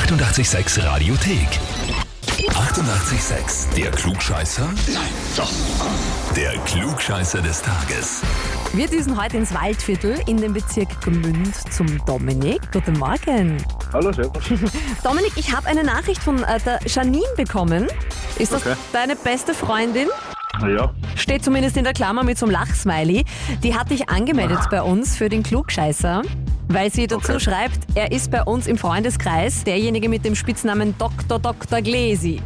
886 Radiothek. 88,6. Der Klugscheißer? Nein, doch. Der Klugscheißer des Tages. Wir düsen heute ins Waldviertel in den Bezirk Gmünd zum Dominik. Guten Morgen. Hallo, servus. Dominik, ich habe eine Nachricht von äh, der Janine bekommen. Ist das Okay. deine beste Freundin? Ja, Steht zumindest in der Klammer mit so einem Lachsmiley. Die hat dich angemeldet bei uns für den Klugscheißer, weil sie dazu Okay. schreibt, er ist bei uns im Freundeskreis derjenige mit dem Spitznamen Dr. Dr. Gläsi.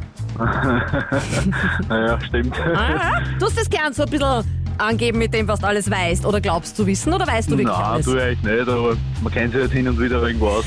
naja, stimmt. Ah, du hast es gern so ein bisschen angeben mit dem, was du alles weißt. Oder glaubst du wissen oder weißt du wirklich Nein, alles? du eigentlich nicht, aber man kennt sich jetzt hin und wieder irgendwo aus.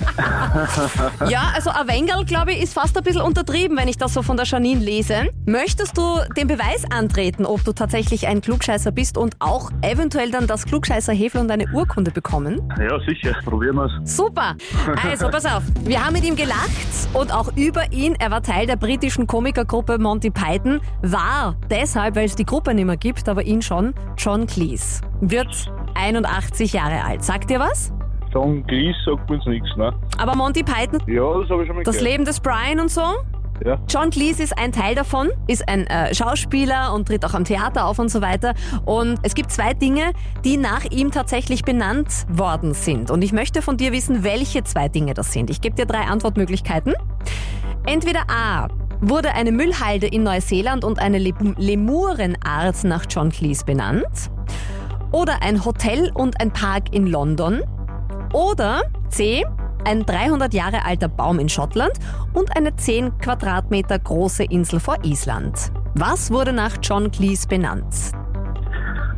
Ja, also ein Wengerl, glaube ich, ist fast ein bisschen untertrieben, wenn ich das so von der Janine lese. Möchtest du den Beweis antreten, ob du tatsächlich ein Klugscheißer bist und auch eventuell dann das Klugscheißer-Hefel und eine Urkunde bekommen? Ja, sicher, probieren wir's. Super! Also, pass auf. Wir haben mit ihm gelacht und auch über ihn. Er war Teil der britischen Komikergruppe Monty Python. War deshalb, weil es die Gruppe nicht mehr gibt, aber ihn schon, John Cleese. Wird 81 Jahre alt. Sagt dir was? John Cleese sagt mir jetzt nichts, ne? Aber Monty Python, Ja, das habe ich schon mal das gehört. Leben des Brian und so? Ja. John Cleese ist ein Teil davon, ist ein äh, Schauspieler und tritt auch am Theater auf und so weiter. Und es gibt zwei Dinge, die nach ihm tatsächlich benannt worden sind. Und ich möchte von dir wissen, welche zwei Dinge das sind. Ich gebe dir drei Antwortmöglichkeiten. Entweder A. Wurde eine Müllhalde in Neuseeland und eine Le Lemurenart nach John Cleese benannt? Oder ein Hotel und ein Park in London? Oder C. Ein 300 Jahre alter Baum in Schottland und eine 10 Quadratmeter große Insel vor Island. Was wurde nach John Cleese benannt?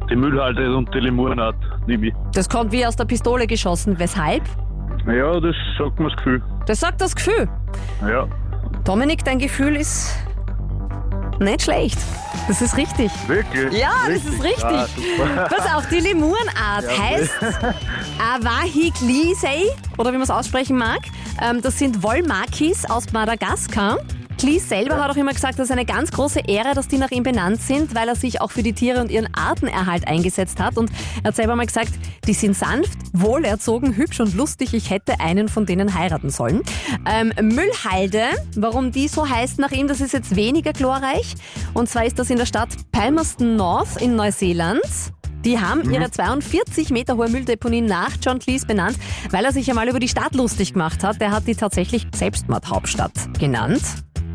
Die Müllhalde und die Lemurenart, nehme ich. Das kommt wie aus der Pistole geschossen. Weshalb? Ja, das sagt mir das Gefühl. Das sagt das Gefühl. Ja, Dominik, dein Gefühl ist nicht schlecht. Das ist richtig. wirklich? Ja, das ist richtig. Ah. Pass auf, die Lemurenart heißt Avahiglisei, oder wie man es aussprechen mag. Ähm, das sind Wollmakis aus Madagaskar. Cleese selber hat auch immer gesagt, das ist eine ganz große Ehre, dass die nach ihm benannt sind, weil er sich auch für die Tiere und ihren Artenerhalt eingesetzt hat. Und er hat selber mal gesagt, die sind sanft, wohlerzogen, hübsch und lustig. Ich hätte einen von denen heiraten sollen. Ähm, Müllhalde, warum die so heißt nach ihm, das ist jetzt weniger glorreich. Und zwar ist das in der Stadt Palmerston North in Neuseeland. Die haben ihre 42 Meter hohe Mülldeponie nach John Cleese benannt, weil er sich einmal über die Stadt lustig gemacht hat. Der hat die tatsächlich Selbstmordhauptstadt genannt.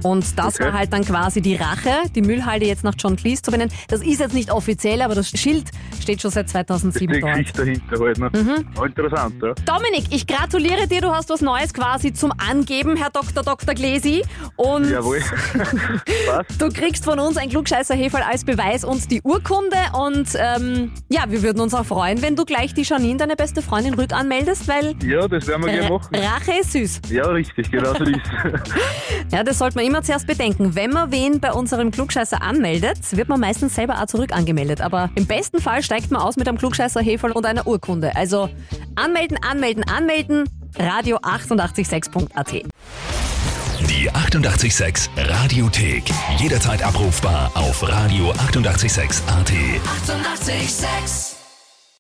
Und das Okay. war halt dann quasi die Rache, die Müllhalde jetzt nach John Cleese zu benennen. Das ist jetzt nicht offiziell, aber das Schild steht schon seit 2007 Die dort. Geschichte dahinter halt, ne? Mhm. Interessant, ja. Dominik, ich gratuliere dir, du hast was Neues quasi zum Angeben, Herr Dr. Dr. Gläsi. Und Jawohl. Was? du kriegst von uns ein klugscheißer Heferl als Beweis und die Urkunde. Und ähm, ja, wir würden uns auch freuen, wenn du gleich die Janine, deine beste Freundin, rückanmeldest, weil Ja, das werden wir gerne machen. Rache ist süß. Ja, richtig, genau so ist Ja, das sollte man immer zuerst bedenken. Wenn man wen bei unserem Klugscheißer anmeldet, wird man meistens selber auch zurück angemeldet. Aber im besten Fall steigt man aus mit einem klugscheißer Heferl und einer Urkunde. Also anmelden, anmelden, anmelden. Radio 886.at. Die 88,6 Radiothek. Jederzeit abrufbar auf radio886.at. 88,6. Eighty-eight, sex.